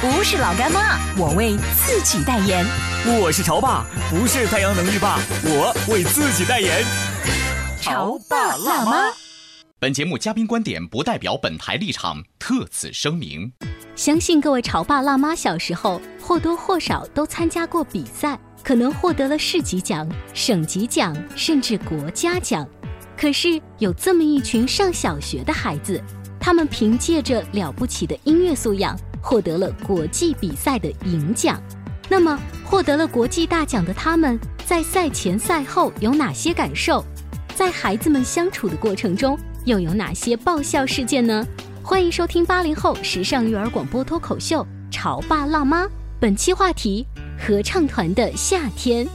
不是老干妈，我为自己代言。我是潮爸，不是太阳能浴霸，我为自己代言。潮爸辣妈。本节目嘉宾观点不代表本台立场，特此声明。相信各位潮爸辣妈小时候或多或少都参加过比赛，可能获得了市级奖、省级奖，甚至国家奖。可是有这么一群上小学的孩子，他们凭借着了不起的音乐素养，获得了国际比赛的银奖。那么，获得了国际大奖的他们，在赛前赛后有哪些感受？在孩子们相处的过程中，又有哪些爆笑事件呢？欢迎收听八零后时尚育儿广播脱口秀《潮爸辣妈》，本期话题：合唱团的夏天。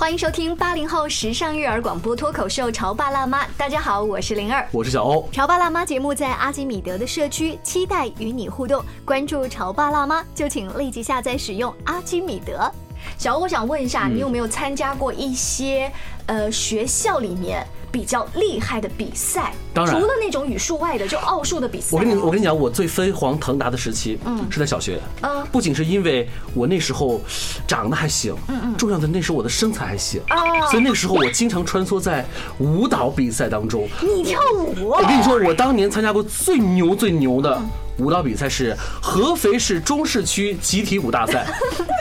欢迎收听八零后时尚育儿广播脱口秀《潮爸辣妈》。大家好，我是灵儿，我是小欧。潮爸辣妈节目在阿基米德的社区，期待与你互动。关注潮爸辣妈，就请立即下载使用阿基米德。小欧，我想问一下，你有没有参加过一些呃学校里面比较厉害的比赛？当然除了那种语数外的，就奥数的比赛。我跟你我跟你讲，我最飞黄腾达的时期，嗯，是在小学。嗯不仅是因为我那时候长得还行，嗯嗯，重要的那时候我的身材还行，哦所以那个时候我经常穿梭在舞蹈比赛当中。你跳舞我跟你说，我当年参加过最牛最牛的舞蹈比赛是合肥市中市区集体舞大赛。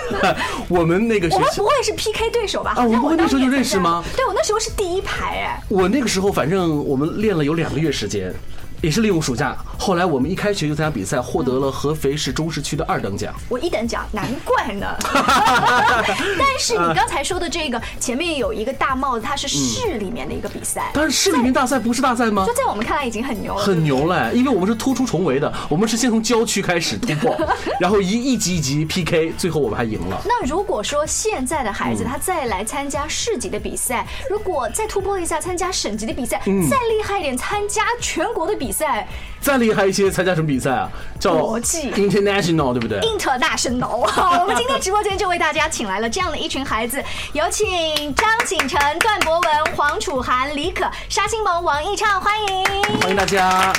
我们那个我们不，会是 PK 对手吧？啊我们不会那时候就认识吗对，我那时候是第一排哎。我那个时候反正我们练了有两个月时间。也是利用暑假，后来我们一开学就参加比赛，获得了合肥市中市区的二等奖。我一等奖，难怪呢。但是你刚才说的这个前面有一个大帽子，它是市里面的一个比赛，但是市里面大赛不是大赛吗就？在我们看来已经很牛了，很牛嘞，因为我们是突出重围的，我们是先从郊区开始突破，然后一一级一级 PK，最后我们还赢了。那如果说现在的嗯孩子他再来参加市级的比赛，如果再突破一下参加省级的比赛，嗯再厉害一点参加全国的比赛再厉害一些，参加什么比赛啊？叫国际 international，对不对？，international。好我们今天直播间就为大家请来了这样的一群孩子，有请张景晨、段博文、黄楚涵、李可、沙欣萌、王艺畅，欢迎。欢迎大家。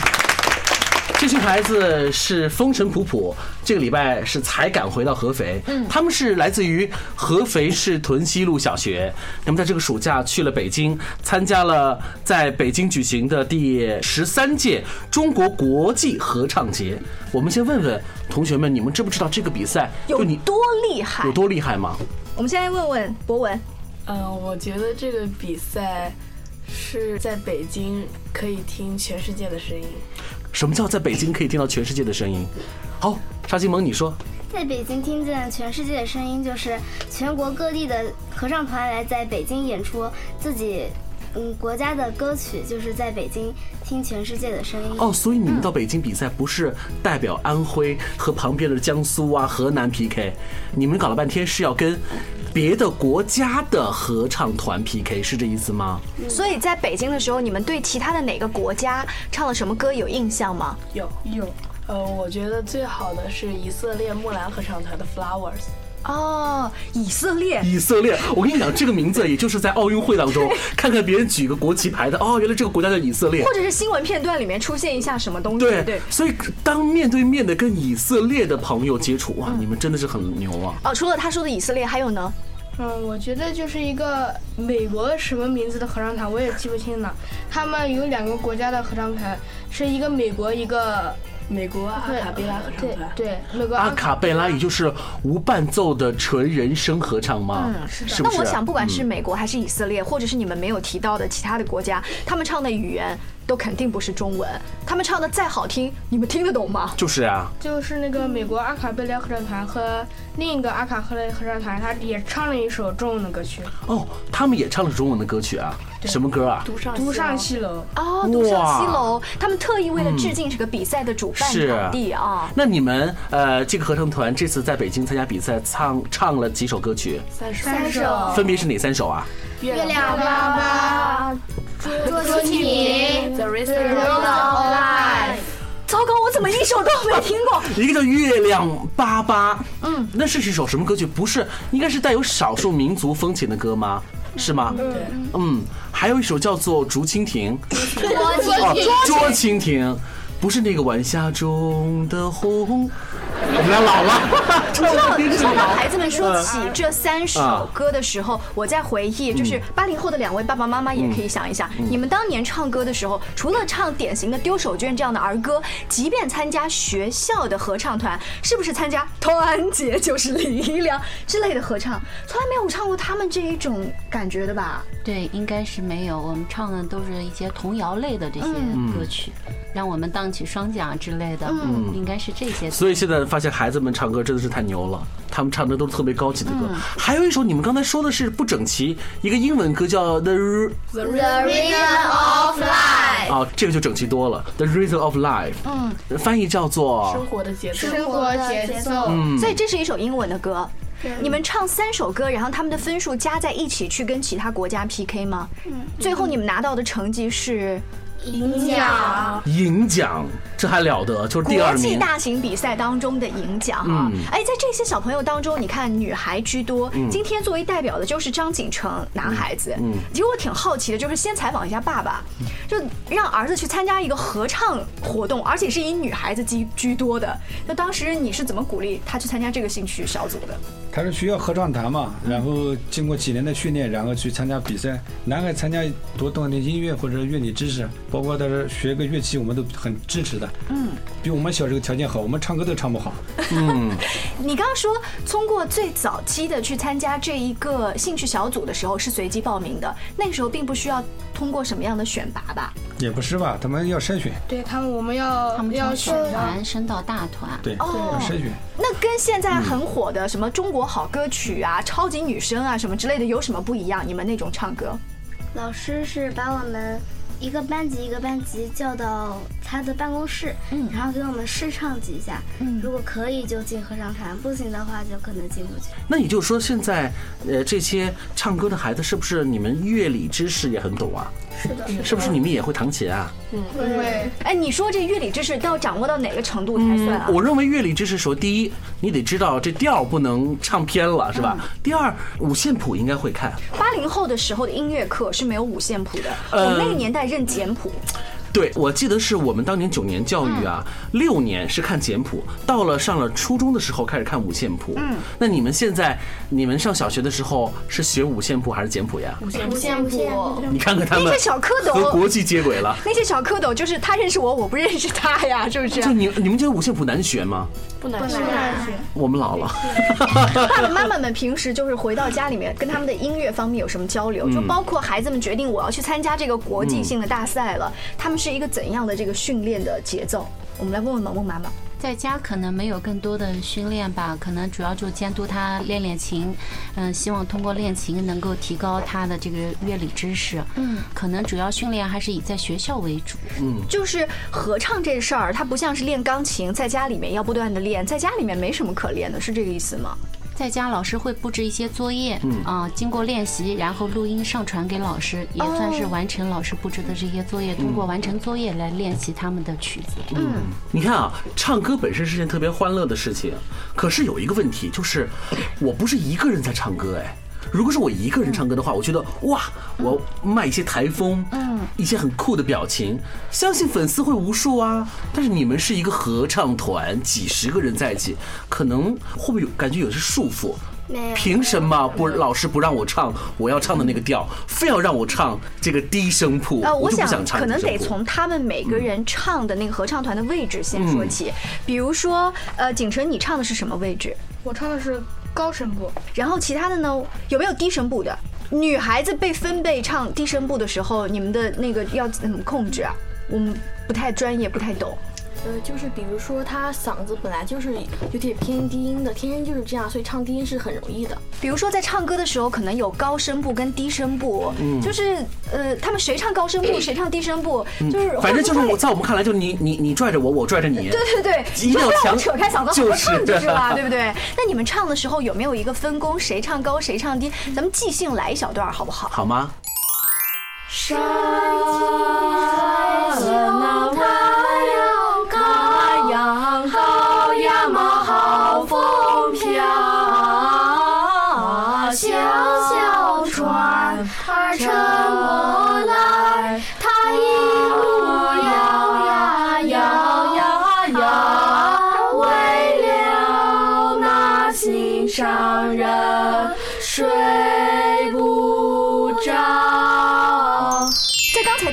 这群孩子是风尘仆仆，这个礼拜是才赶回到合肥。嗯，他们是来自于合肥市屯溪路小学。那么在这个暑假去了北京，参加了在北京举行的第十三届中国国际合唱节。我们先问问同学们，你们知不知道这个比赛有你有多厉害有？多厉害吗？我们先来问问博文，嗯，我觉得这个比赛是在北京可以听全世界的声音。什么叫在北京可以听到全世界的声音？好，沙金萌，你说。在北京听见全世界的声音，就是全国各地的合唱团来在北京演出自己嗯国家的歌曲，就是在北京听全世界的声音。哦，所以你们到北京比赛不是代表安徽和旁边的江苏啊、河南 PK，你们搞了半天是要跟别的国家的合唱团 PK，是这意思吗？所以在北京的时候，你们对其他的哪个国家唱了什么歌有印象吗？有有，呃，我觉得最好的是以色列木兰合唱团的 Flowers。哦，以色列。以色列，我跟你讲，这个名字也就是在奥运会当中 看看别人举个国旗牌的，哦，原来这个国家叫以色列或。者是新闻片段里面出现一下什么东西，对对。所以当面对面的跟以色列的朋友接触，哇，你们真的是很牛啊！哦，除了他说的以色列，还有呢？嗯，我觉得就是一个美国什么名字的合唱团，我也记不清了。他们有两个国家的合唱团，是一个美国一个美国阿卡贝拉合唱对团。对，美国阿卡贝拉也就是无伴奏的纯人声合唱吗？嗯，是是不是？那我想，不管是美国还是以色列，或者是你们没有提到的其他的国家，他们唱的语言都肯定不是中文。他们唱的再好听，你们听得懂吗？就是啊，就是那个美国阿卡贝拉合唱团和另一个阿卡贝拉合唱团，他也唱了一首中文的歌曲哦，他们也唱了中文的歌曲啊，什么歌啊？独上《独上西西楼哦，独上西楼，他们特意为了致敬这个比赛的主办场地啊。那你们呃，这个合唱团这次在北京参加比赛，唱唱了几首歌曲？三十三首分别是哪三首啊？月月亮粑粑、捉蜻蜓、The The of Life。糟糕，我怎么一首都没听过？一个叫《月亮粑粑》，嗯，那是一首什么歌曲？不是，应该是带有少数民族风情的歌吗？是吗？嗯，还有一首叫做《竹蜻蜓》，捉蜻蜓，捉蜻蜓，不是那个晚霞中的红。我们俩老了，唱的真是当老。孩子们说起这三首歌的时候，我在回忆，就是八零后的两位爸爸妈妈也可以想一想，你们当年唱歌的时候，除了唱典型的丢手绢这样的儿歌，即便参加学校的合唱团，是不是参加团结就是力量之类的合唱，从来没有唱过他们这一种感觉的吧？对，应该是没有。我们唱的都是一些童谣类的这些歌曲，让我们荡起双桨之类的，应该是这些。所以现在发现孩子们唱歌真的是太牛了，他们唱的都是特别高级的歌。还有一首你们刚才说的是不整齐，一个英文歌叫 The The Rhythm of Life。啊，这个就整齐多了，The Rhythm of Life，嗯，翻译叫做生活的节奏。生活节奏。所以这是一首英文的歌。你们唱三首歌，然后他们的分数加在一起去跟其他国家 PK 吗？嗯最后你们拿到的成绩是银奖。银奖，这还了得，就是第二国际。大型比赛当中的银奖啊！哎，在这些小朋友当中，你看女孩居多。今天作为代表的就是张景成，男孩子。嗯其实我挺好奇的，就是先采访一下爸爸，就让儿子去参加一个合唱活动，而且是以女孩子居居多的。那当时你是怎么鼓励他去参加这个兴趣小组的？他是学校合唱团嘛，然后经过几年的训练，然后去参加比赛。男孩参加多懂点音乐或者乐理知识，包括他是学个乐器，我们都很支持的。嗯，比我们小时候条件好，我们唱歌都唱不好。嗯 你刚刚说通过最早期的去参加这一个兴趣小组的时候是随机报名的，那个时候并不需要通过什么样的选拔吧？也不是吧，他们要筛选，对他们，我们要他们要选选团升到大团，对，哦要筛选。那跟现在很火的什么中国国好歌曲啊、超级女声啊什么之类的有什么不一样？你们那种唱歌？老师是把我们一个班级一个班级叫到他的办公室，然后给我们试唱几下，如果可以就进合唱团，不行的话就可能进不去。那也就是说，现在呃这些唱歌的孩子，是不是你们乐理知识也很懂啊？是的，是不是你们也会弹琴啊？嗯对，哎，你说这乐理知识都要掌握到哪个程度才算啊？我认为乐理知识说，第一，你得知道这调不能唱偏了，是吧？第二，五线谱应该会看。八零后的时候的音乐课是没有五线谱的，呃我们那个年代认简谱。对，我记得是我们当年九年教育啊，六年是看简谱，到了上了初中的时候开始看五线谱。嗯，那你们现在，你们上小学的时候是学五线谱还是简谱呀？五线五线谱。你看看他们那些小蝌蚪和国际接轨了。那些小蝌蚪就是他认识我，我不认识他呀，是不是？就你你们觉得五线谱难学吗？不难学。我们老了。爸爸 妈妈们平时就是回到家里面，跟他们的音乐方面有什么交流？就包括孩子们决定我要去参加这个国际性的大赛了，他们是一个怎样的这个训练的节奏？我们来问问萌萌妈妈。在家可能没有更多的训练吧，可能主要就监督他练练琴，嗯，希望通过练琴能够提高他的这个乐理知识。嗯，可能主要训练还是以在学校为主。嗯就是合唱这事儿，它不像是练钢琴，在家里面要不断的练，在家里面没什么可练的，是这个意思吗？在家老师会布置一些作业，啊，经过练习，然后录音上传给老师，也算是完成老师布置的这些作业。通过完成作业来练习他们的曲子。嗯你看啊，唱歌本身是件特别欢乐的事情，可是有一个问题，就是我不是一个人在唱歌哎。如果是我一个人唱歌的话，我觉得哇，我卖一些台风，嗯，一些很酷的表情，相信粉丝会无数啊。但是你们是一个合唱团，几十个人在一起，可能会不会有感觉有些束缚？没有。凭什么不老师不让我唱我要唱的那个调，非要让我唱这个低声部？呃，我想可能得从他们每个人唱的那个合唱团的位置先说起。比如说，呃，景晨，你唱的是什么位置？我唱的是高声部，然后其他的呢，有没有低声部的？女孩子被分贝唱低声部的时候，你们的那个要怎么控制啊？我们不太专业，不太懂。呃，就是比如说他嗓子本来就是有点偏低音的，天生就是这样，所以唱低音是很容易的。比如说在唱歌的时候，可能有高声部跟低声部，就是呃，他们谁唱高声部，谁唱低声部，就是反正就是我在我们看来，就是你你你拽着我，我拽着你。对对对，要一定要强扯开嗓子就是合唱就是了，对不对？那你们唱的时候有没有一个分工，谁唱高谁唱低？咱们即兴来一小段好不好？好吗？山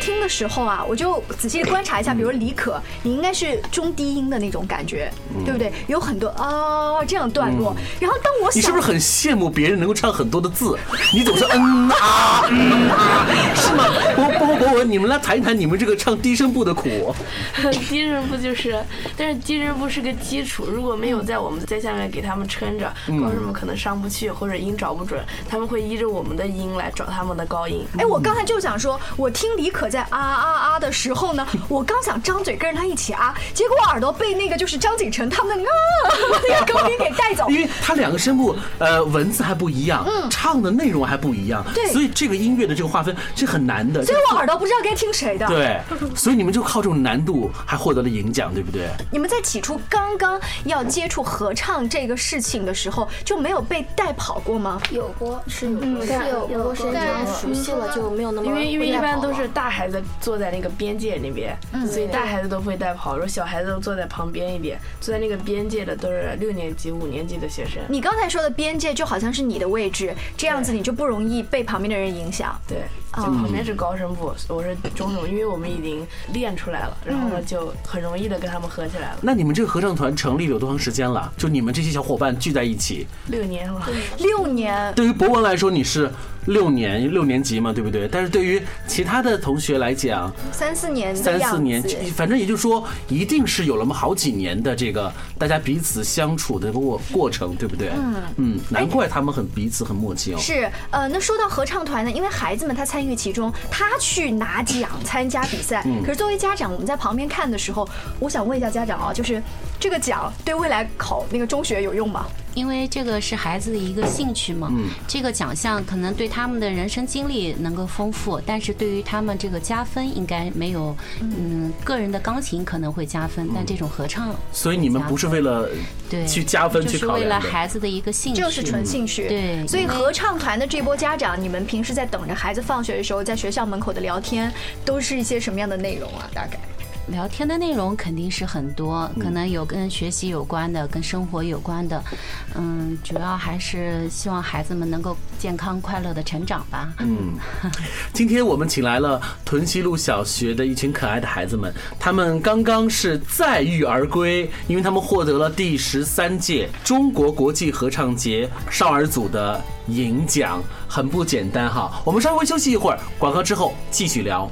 听的时候啊，我就仔细观察一下，比如李可，你应该是中低音的那种感觉，对不对？有很多啊这样段落。然后当我想你是不是很羡慕别人能够唱很多的字？你总是嗯啊嗯啊，是吗？博博博文，你们来谈一谈你们这个唱低声部的苦。低声部就是，但是低声部是个基础，如果没有在我们在下面给他们撑着，高声部可能上不去或者音找不准，他们会依着我们的音来找他们的高音。哎，我刚才就想说，我听李可在啊啊啊的时候呢，我刚想张嘴跟着他一起啊，结果我耳朵被那个就是张景成他们的啊那个高音给带走。因为他两个声部，呃，文字还不一样，嗯唱的内容还不一样，嗯对所以这个音乐的这个划分是很难的。所以我耳朵不知道该听谁的。对，所以你们就靠这种难度还获得了银奖，对不对？你们在起初刚刚要接触合唱这个事情的时候，就没有被带跑过吗？有过是有嗯是有，过时间长了熟悉了就没有那么因为因为一般都是大孩子坐在那个边界那边，所以大孩子都会带跑，如果小孩子都坐在旁边一点，坐在那个边界的都是六年级、五年级的学生。你刚才说的边界就好像是你的位置，这样子你就不容易被旁边的人影响。对，就旁边是高声部，我是中声，因为我们已经练出来了，然后呢就很容易的跟他们合起来了。那你们这个合唱团成立有多长时间了？就你们这些小伙伴聚在一起，六年了，六年，对于博文来说，你是六年六年级嘛，对不对？但是对于其他的同学来讲，三四年的三，四年，反正也就是说，一定是有了么好几年的这个大家彼此相处的过过程，对不对？嗯嗯，难怪他们很彼此很默契哦。是，呃，那说到合唱团呢，因为孩子们他参与其中，他去拿奖、参加比赛。可是作为家长，我们在旁边看的时候，我想问一下家长啊，就是这个奖对未来考那个中学有用吗？因为这个是孩子的一个兴趣嘛，这个奖项可能对他们的人生经历能够丰富，但是对于他们这个加分应该没有，嗯，个人的钢琴可能会加分，但这种合唱，所以你们不是为了对去加分去考就是为了。孩子的一个兴趣，就是纯兴趣。对所以合唱团的这波家长，你们平时在等着孩子放学的时候，在学校门口的聊天，都是一些什么样的内容啊？大概？聊天的内容肯定是很多，可能有跟学习有关的，跟生活有关的，嗯，主要还是希望孩子们能够健康快乐的成长吧。嗯，今天我们请来了屯溪路小学的一群可爱的孩子们，他们刚刚是载誉而归，因为他们获得了第十三届中国国际合唱节少儿组的银奖，很不简单哈。我们稍微休息一会儿，广告之后继续聊。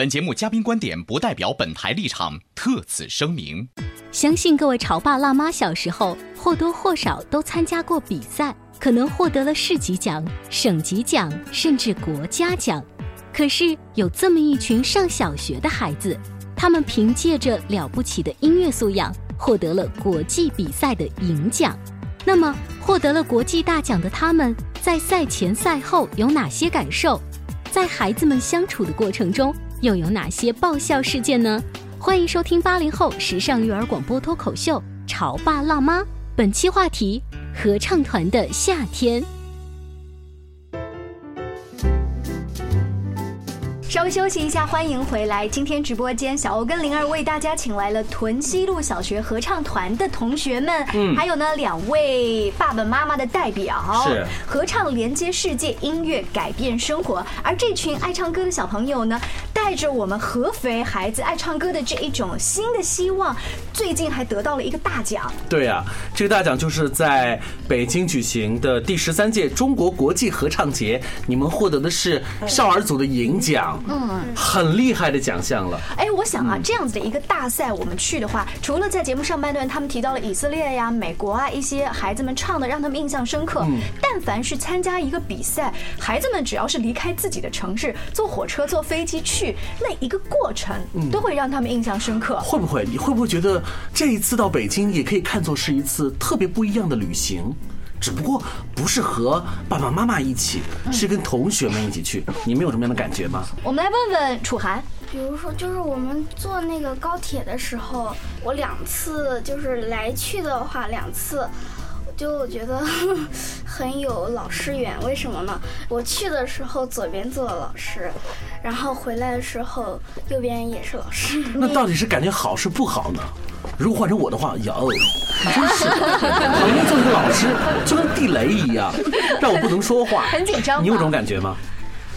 本节目嘉宾观点不代表本台立场，特此声明。相信各位潮爸辣妈小时候或多或少都参加过比赛，可能获得了市级奖、省级奖，甚至国家奖。可是有这么一群上小学的孩子，他们凭借着了不起的音乐素养，获得了国际比赛的银奖。那么，获得了国际大奖的他们，在赛前赛后有哪些感受？在孩子们相处的过程中，又有哪些爆笑事件呢？欢迎收听八零后时尚育儿广播脱口秀《潮爸辣妈》，本期话题：合唱团的夏天。稍微休息一下，欢迎回来。今天直播间，小欧跟灵儿为大家请来了屯溪路小学合唱团的同学们，嗯，还有呢两位爸爸妈妈的代表，是合唱连接世界，音乐改变生活。而这群爱唱歌的小朋友呢，带着我们合肥孩子爱唱歌的这一种新的希望，最近还得到了一个大奖。对啊，这个大奖就是在北京举行的第十三届中国国际合唱节，你们获得的是少儿组的银奖。嗯，很厉害的奖项了。哎，我想啊，这样子的一个大赛，我们去的话，除了在节目上半段他们提到了以色列呀、美国啊一些孩子们唱的让他们印象深刻，但凡是参加一个比赛，孩子们只要是离开自己的城市，坐火车、坐飞机去，那一个过程都会让他们印象深刻。会不会？你会不会觉得这一次到北京也可以看作是一次特别不一样的旅行？只不过不是和爸爸妈妈一起，是跟同学们一起去。你们有什么样的感觉吗？我们来问问楚涵。比如说，就是我们坐那个高铁的时候，我两次就是来去的话，两次就觉得 很有老师缘。为什么呢？我去的时候左边坐了老师，然后回来的时候右边也是老师。那到底是感觉好是不好呢？如果换成我的话，哟，真是旁边坐一个老师，就跟地雷一样，让我不能说话，很紧张。你有这种感觉吗？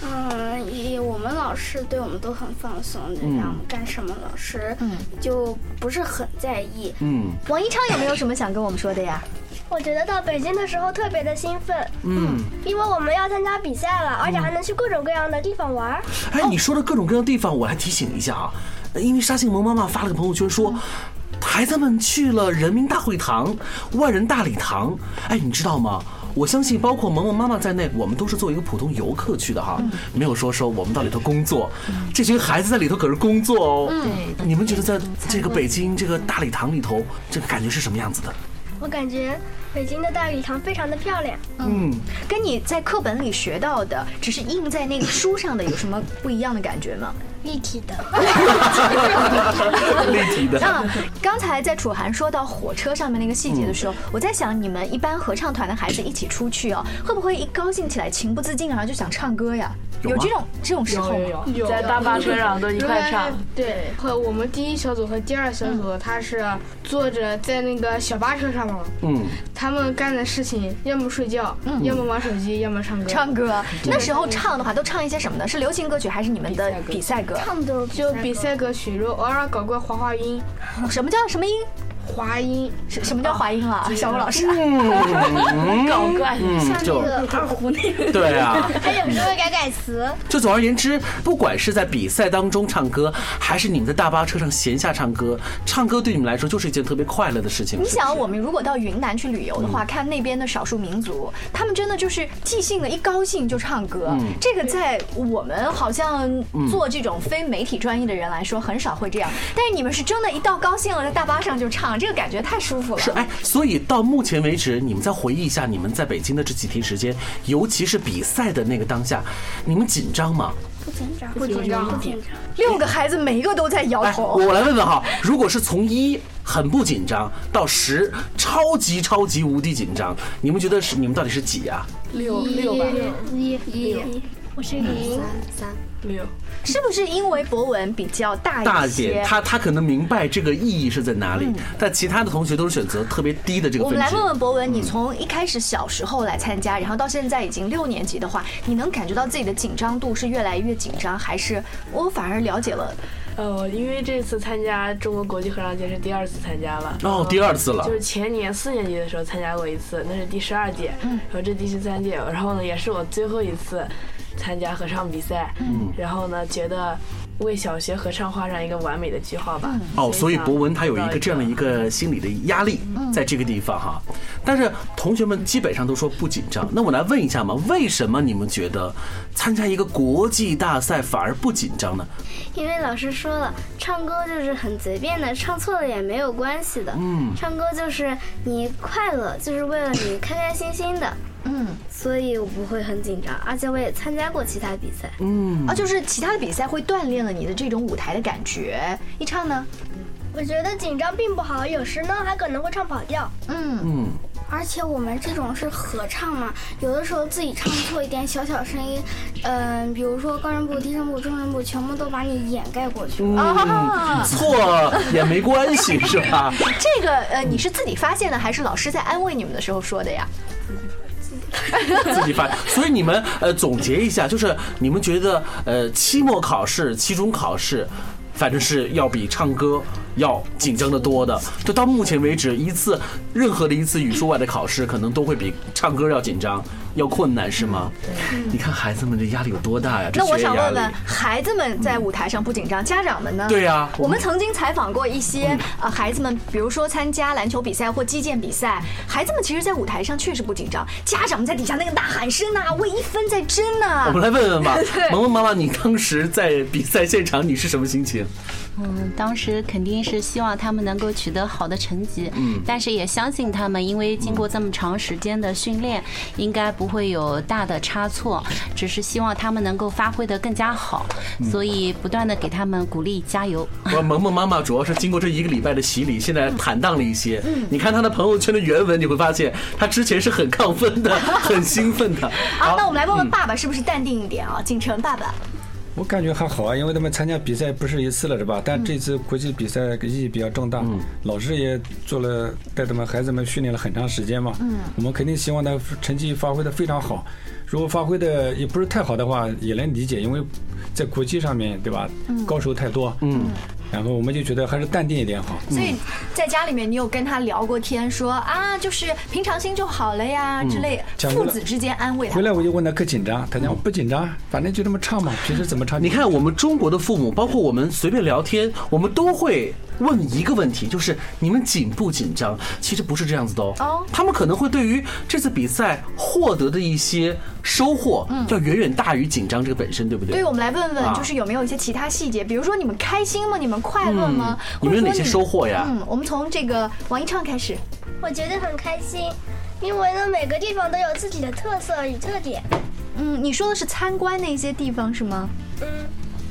嗯，也我们老师对我们都很放松，让我们干什么，老师就不是很在意。嗯，王一昌有没有什么想跟我们说的呀？我觉得到北京的时候特别的兴奋，嗯，因为我们要参加比赛了，而且还能去各种各样的地方玩。哎，你说的各种各样的地方，我来提醒一下啊，因为沙杏萌妈妈发了个朋友圈说。孩子们去了人民大会堂、万人大礼堂，哎，你知道吗？我相信，包括萌萌妈妈在内，我们都是作为一个普通游客去的哈，没有说说我们到里头工作。这群孩子在里头可是工作哦。对，你们觉得在这个北京这个大礼堂里头，这个感觉是什么样子的？我感觉北京的大礼堂非常的漂亮。嗯，跟你在课本里学到的，只是印在那个书上的，有什么不一样的感觉吗？立体的，立体的。那刚才在楚涵说到火车上面那个细节的时候，我在想，你们一般合唱团的孩子一起出去哦，会不会一高兴起来情不自禁然后就想唱歌呀？有这种这种时候吗？有，在大巴车上都一块唱。对，和我们第一小组和第二小组，他是坐着在那个小巴车上嘛。嗯。他们干的事情，要么睡觉，要么玩手机，要么唱歌。唱歌。那时候唱的话，都唱一些什么呢？是流行歌曲还是你们的比赛歌？唱的就比赛歌曲，如偶尔搞个滑滑音。什么叫什么音？滑音，什什么叫滑音啊？小吴老师，搞怪，像那个二胡那个。对啊，还有时候会改改词。就总而言之，不管是在比赛当中唱歌，还是你们在大巴车上闲下唱歌，唱歌对你们来说就是一件特别快乐的事情。你想，我们如果到云南去旅游的话，看那边的少数民族，他们真的就是即兴的，一高兴就唱歌。这个在我们好像做这种非媒体专业的人来说，很少会这样。但是你们是真的，一到高兴了，在大巴上就唱。这个感觉太舒服了。是哎，所以到目前为止，你们再回忆一下你们在北京的这几天时间，尤其是比赛的那个当下，你们紧张吗？不紧张，不紧张，不紧张。六个孩子每一个都在摇头。我来问问哈，如果是从一很不紧张到十超级超级无敌紧张，你们觉得是你们到底是几呀？六六吧，一一，我是零三三。六，是不是因为博文比较大大一点？他他可能明白这个意义是在哪里，但其他的同学都是选择特别低的这个。我们来问问博文，你从一开始小时候来参加，然后到现在已经六年级的话，你能感觉到自己的紧张度是越来越紧张，还是我反而了解了？呃，因为这次参加中国国际合唱节是第二次参加了。哦，第二次了。就是前年四年级的时候参加过一次，那是第十二届，嗯然后这第十三届，然后呢也是我最后一次。参加合唱比赛，嗯然后呢，觉得为小学合唱画上一个完美的句号吧。哦，所以博文他有一个这样的一个心理的压力，在这个地方哈。但是同学们基本上都说不紧张。那我来问一下嘛，为什么你们觉得参加一个国际大赛反而不紧张呢？因为老师说了，唱歌就是很随便的，唱错了也没有关系的。嗯，唱歌就是你快乐，就是为了你开开心心的。嗯，所以我不会很紧张，而且我也参加过其他比赛。嗯，啊，就是其他的比赛会锻炼了你的这种舞台的感觉。一唱呢，我觉得紧张并不好，有时呢还可能会唱跑调。嗯嗯，而且我们这种是合唱嘛，有的时候自己唱错一点小小声音，嗯，比如说高声部、低声部、中声部，全部都把你掩盖过去。啊，错也没关系是吧？这个呃，你是自己发现的，还是老师在安慰你们的时候说的呀？自己翻，所以你们呃总结一下，就是你们觉得呃期末考试、期中考试，反正是要比唱歌要紧张的多的。就到目前为止，一次任何的一次语数外的考试，可能都会比唱歌要紧张。要困难是吗？你看孩子们这压力有多大呀？那我想问问，孩子们在舞台上不紧张，家长们呢？对呀，我们曾经采访过一些呃孩子们，比如说参加篮球比赛或击剑比赛，孩子们其实，在舞台上确实不紧张，家长们在底下那个呐喊声呐，为一分在争呐。我们来问问吧，萌萌妈妈，你当时在比赛现场，你是什么心情？嗯，当时肯定是希望他们能够取得好的成绩，嗯，但是也相信他们，因为经过这么长时间的训练，应该不会有大的差错，只是希望他们能够发挥的更加好，所以不断的给他们鼓励加油。我萌萌妈妈主要是经过这一个礼拜的洗礼，现在坦荡了一些。嗯，你看她的朋友圈的原文，你会发现她之前是很亢奋的，很兴奋的。好，那我们来问问爸爸，是不是淡定一点啊？景辰爸爸。我感觉还好啊，因为他们参加比赛不是一次了，是吧？但这次国际比赛意义比较重大，老师也做了带他们孩子们训练了很长时间嘛。嗯，我们肯定希望他成绩发挥的非常好。如果发挥的也不是太好的话，也能理解，因为在国际上面对吧，高手太多。嗯。然后我们就觉得还是淡定一点好。所以在家里面，你有跟他聊过天，说啊，就是平常心就好了呀之类，父子之间安慰。回来我就问他可紧张，他讲不紧张，反正就这么唱嘛，平时怎么唱？你看我们中国的父母，包括我们随便聊天，我们都会。问一个问题，就是你们紧不紧张？其实不是这样子的哦。他们可能会对于这次比赛获得的一些收获，要远远大于紧张这个本身，对不对？对，我们来问问，就是有没有一些其他细节，比如说你们开心吗？你们快乐吗？你们有哪些收获呀？嗯，我们从这个王一畅开始。我觉得很开心，因为呢每个地方都有自己的特色与特点。嗯，你说的是参观那些地方是吗？嗯。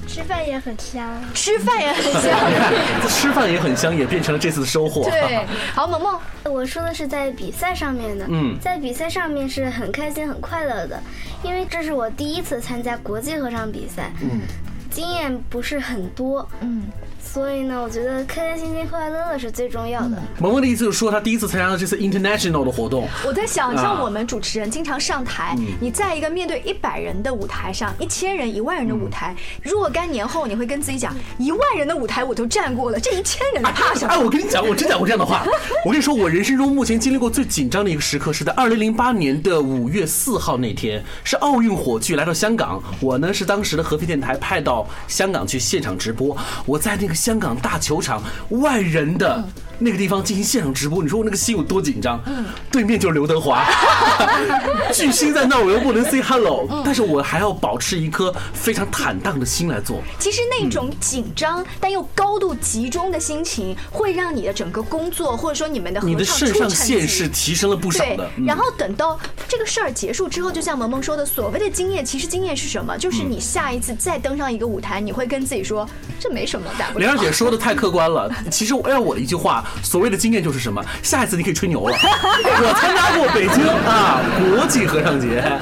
吃饭也很香，吃饭也很香，吃饭也很香，也变成了这次的收获。对，好，萌萌，我说的是在比赛上面的，嗯，在比赛上面是很开心、很快乐的，因为这是我第一次参加国际合唱比赛，嗯，经验不是很多，嗯。所以呢，我觉得开开心心、快快乐乐是最重要的。萌萌的意思就是说，他第一次参加了这次 international 的活动。我在想，像我们主持人经常上台，你在一个面对一百人的舞台上，一千人、一万人的舞台，若干年后，你会跟自己讲，一万人的舞台我都站过了，这一千人的怕什么？哎，我跟你讲，我真讲过这样的话。我跟你说，我人生中目前经历过最紧张的一个时刻，是在二零零八年的五月四号那天，是奥运火炬来到香港，我呢是当时的合肥电台派到香港去现场直播，我在那个。香港大球场，万人的。那个地方进行现场直播，你说我那个心有多紧张？嗯，对面就是刘德华，巨星在那，我又不能 say hello，但是我还要保持一颗非常坦荡的心来做。其实那种紧张但又高度集中的心情，会让你的整个工作或者说你们的你的肾上腺是提升了不少的。然后等到这个事儿结束之后，就像萌萌说的，所谓的经验，其实经验是什么？就是你下一次再登上一个舞台，你会跟自己说，这没什么大不了。梁姐说的太客观了，其实要我的一句话。所谓的经验就是什么？下一次你可以吹牛了。我参加过北京啊国际合唱节。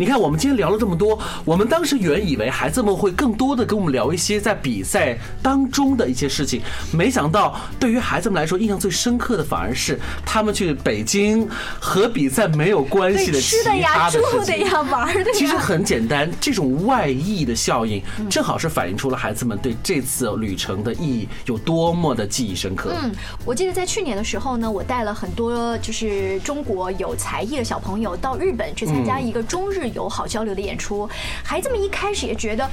你看，我们今天聊了这么多，我们当时原以为孩子们会更多的跟我们聊一些在比赛当中的一些事情，没想到对于孩子们来说，印象最深刻的反而是他们去北京和比赛没有关系的吃的呀、住的。呀，玩的呀。其实很简单，这种外溢的效应，正好是反映出了孩子们对这次旅程的意义有多么的记忆深刻。嗯。我记得在去年的时候呢，我带了很多就是中国有才艺的小朋友到日本去参加一个中日友好交流的演出。孩子们一开始也觉得，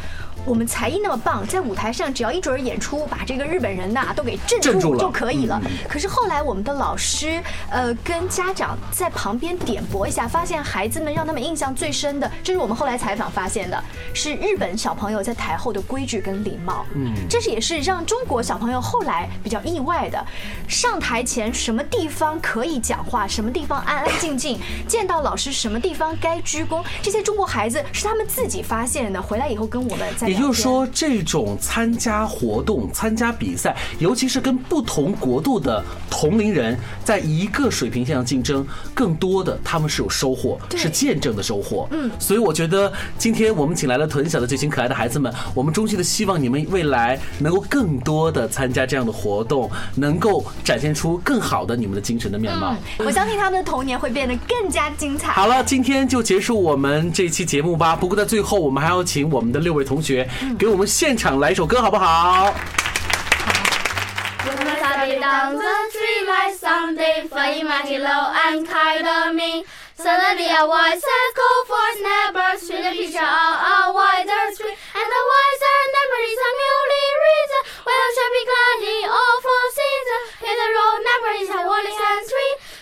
我们才艺那么棒，在舞台上只要一准儿演出，把这个日本人呐都给镇住就可以了。可是后来我们的老师呃跟家长在旁边点拨一下，发现孩子们让他们印象最深的，这是我们后来采访发现的，是日本小朋友在台后的规矩跟礼貌。嗯，这是也是让中国小朋友后来比较意外的，上台前什么地方可以讲话，什么地方安安静静，见到老师什么地方该鞠躬，这些中国孩子是他们自己发现的，回来以后跟我们在。也就是说，这种参加活动、参加比赛，尤其是跟不同国度的同龄人在一个水平线上竞争，更多的他们是有收获，是见证的收获。嗯，所以我觉得今天我们请来了屯小的这群可爱的孩子们，我们衷心的希望你们未来能够更多的参加这样的活动，能够展现出更好的你们的精神的面貌。我相信他们的童年会变得更加精彩。好了，今天就结束我们这期节目吧。不过在最后，我们还要请我们的六位同学给我们现场来一首歌，好不好？Suddenly a voice says, Go forth, never street the picture of a wider street. And the wiser never is a newly risen. Well, shall be gladly all for season. In the road never is a wally and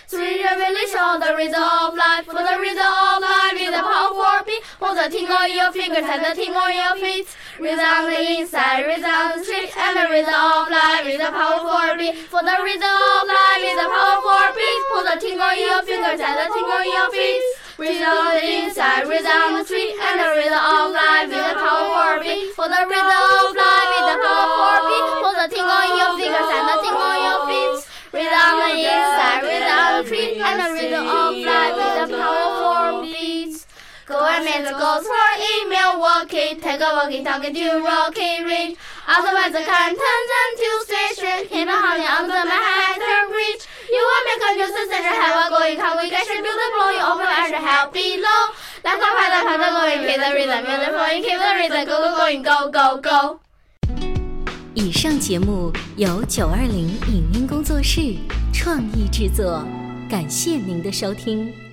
street. Sweet revelation of the reason of life. For the reason of life is the power for peace. The tingle in your fingers and the tingle in your feet. Reason on the inside, reason on the street. And the reason of life is the power for peace. For the reason of life is the power for peace. For the tingle in your fingers and the tingle in your feet. Rhythm on the inside, rhythm on the street, and the rhythm of life is the power for beat. For the rhythm of life is the power for beat. For the tingle in your fingers rhythm on the street, and the rhythm of life is the power for beat. Go and make the goals for email walking, take a walkie talkie to Rocky Ridge. Otherwise, the content to station, keep a honey on the Manhattan Bridge. You will make a new sensation, have a going congregation, beautiful, you open and help below. Let's go, pad, pad, going, keep the rhythm, beautiful, keep the rhythm, go, go, going, go, go, go. 以上节目由九二零影音工作室创意制作，感谢您的收听。